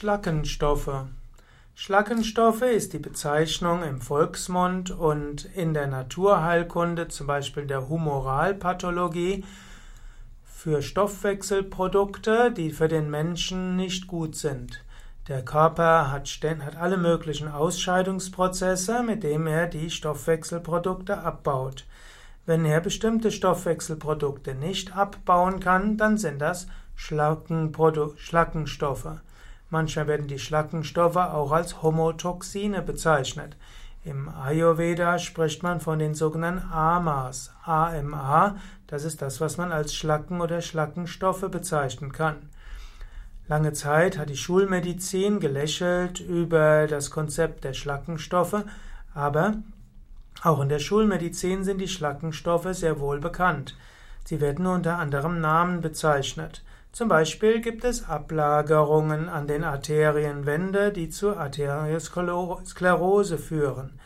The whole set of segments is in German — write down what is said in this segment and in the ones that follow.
Schlackenstoffe. Schlackenstoffe ist die Bezeichnung im Volksmund und in der Naturheilkunde, zum Beispiel der Humoralpathologie, für Stoffwechselprodukte, die für den Menschen nicht gut sind. Der Körper hat, hat alle möglichen Ausscheidungsprozesse, mit denen er die Stoffwechselprodukte abbaut. Wenn er bestimmte Stoffwechselprodukte nicht abbauen kann, dann sind das Schlackenstoffe. Manchmal werden die Schlackenstoffe auch als Homotoxine bezeichnet. Im Ayurveda spricht man von den sogenannten AMAs. AMA, das ist das, was man als Schlacken- oder Schlackenstoffe bezeichnen kann. Lange Zeit hat die Schulmedizin gelächelt über das Konzept der Schlackenstoffe, aber auch in der Schulmedizin sind die Schlackenstoffe sehr wohl bekannt. Sie werden unter anderem Namen bezeichnet. Zum Beispiel gibt es Ablagerungen an den Arterienwände, die zur Arteriosklerose führen.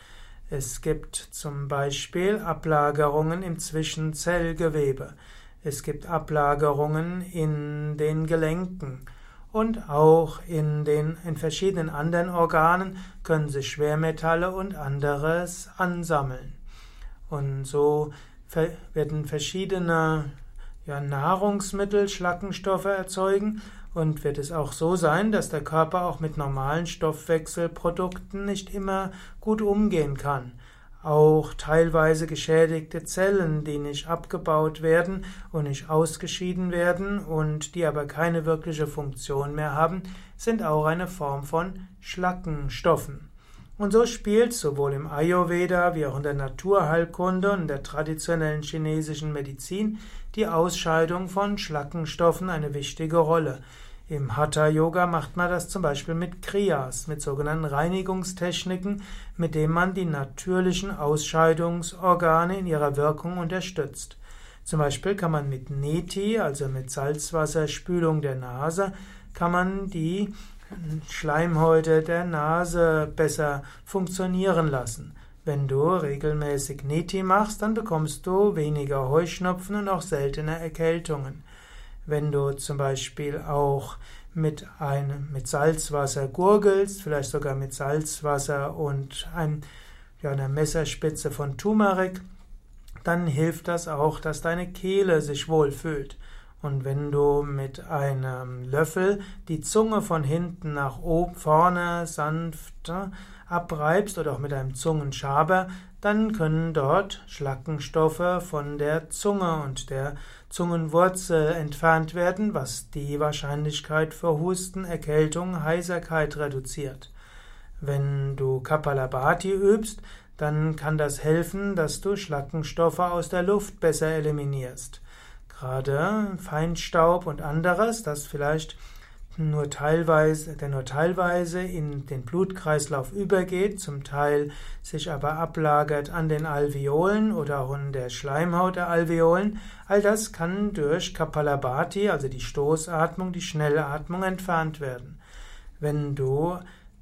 Es gibt zum Beispiel Ablagerungen im Zwischenzellgewebe. Es gibt Ablagerungen in den Gelenken. Und auch in den, in verschiedenen anderen Organen können sich Schwermetalle und anderes ansammeln. Und so werden verschiedene ja, Nahrungsmittel Schlackenstoffe erzeugen und wird es auch so sein, dass der Körper auch mit normalen Stoffwechselprodukten nicht immer gut umgehen kann. Auch teilweise geschädigte Zellen, die nicht abgebaut werden und nicht ausgeschieden werden und die aber keine wirkliche Funktion mehr haben, sind auch eine Form von Schlackenstoffen. Und so spielt sowohl im Ayurveda wie auch in der Naturheilkunde und der traditionellen chinesischen Medizin die Ausscheidung von Schlackenstoffen eine wichtige Rolle. Im Hatha Yoga macht man das zum Beispiel mit Kriyas, mit sogenannten Reinigungstechniken, mit denen man die natürlichen Ausscheidungsorgane in ihrer Wirkung unterstützt. Zum Beispiel kann man mit Neti, also mit Salzwasserspülung der Nase, kann man die Schleimhäute der Nase besser funktionieren lassen. Wenn du regelmäßig Neti machst, dann bekommst du weniger Heuschnupfen und auch seltener Erkältungen. Wenn du zum Beispiel auch mit, einem, mit Salzwasser gurgelst, vielleicht sogar mit Salzwasser und ein, ja, einer Messerspitze von Turmeric, dann hilft das auch, dass deine Kehle sich wohlfühlt. Und wenn du mit einem Löffel die Zunge von hinten nach oben, vorne sanft abreibst oder auch mit einem Zungenschaber, dann können dort Schlackenstoffe von der Zunge und der Zungenwurzel entfernt werden, was die Wahrscheinlichkeit für Husten, Erkältung, Heiserkeit reduziert. Wenn du Kapalabhati übst, dann kann das helfen, dass du Schlackenstoffe aus der Luft besser eliminierst. Gerade Feinstaub und anderes, das vielleicht nur teilweise, der nur teilweise in den Blutkreislauf übergeht, zum Teil sich aber ablagert an den Alveolen oder auch in der Schleimhaut der Alveolen. All das kann durch Kapalabhati, also die Stoßatmung, die Schnellatmung entfernt werden. Wenn du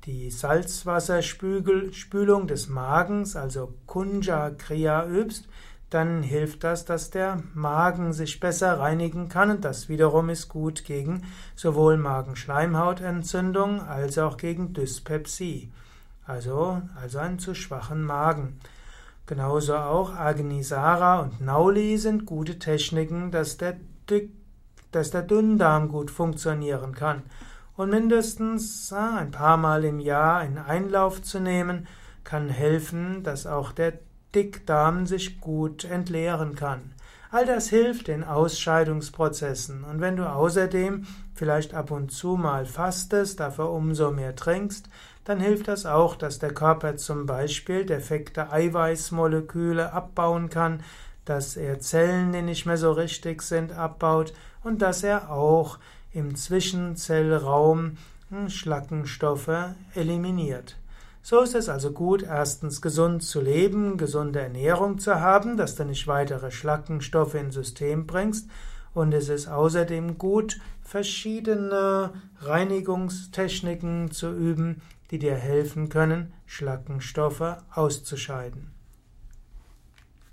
die Salzwasserspülung des Magens, also Kunja Kriya übst, dann hilft das, dass der Magen sich besser reinigen kann und das wiederum ist gut gegen sowohl Magenschleimhautentzündung als auch gegen Dyspepsie, also, also einen zu schwachen Magen. Genauso auch Agnisara und Nauli sind gute Techniken, dass der, dass der Dünndarm gut funktionieren kann. Und mindestens ein paar Mal im Jahr einen Einlauf zu nehmen, kann helfen, dass auch der Dickdarm sich gut entleeren kann. All das hilft den Ausscheidungsprozessen. Und wenn du außerdem vielleicht ab und zu mal fastest, dafür umso mehr trinkst, dann hilft das auch, dass der Körper zum Beispiel defekte Eiweißmoleküle abbauen kann, dass er Zellen, die nicht mehr so richtig sind, abbaut und dass er auch im Zwischenzellraum hm, Schlackenstoffe eliminiert. So ist es also gut, erstens gesund zu leben, gesunde Ernährung zu haben, dass du nicht weitere Schlackenstoffe ins System bringst. Und es ist außerdem gut, verschiedene Reinigungstechniken zu üben, die dir helfen können, Schlackenstoffe auszuscheiden.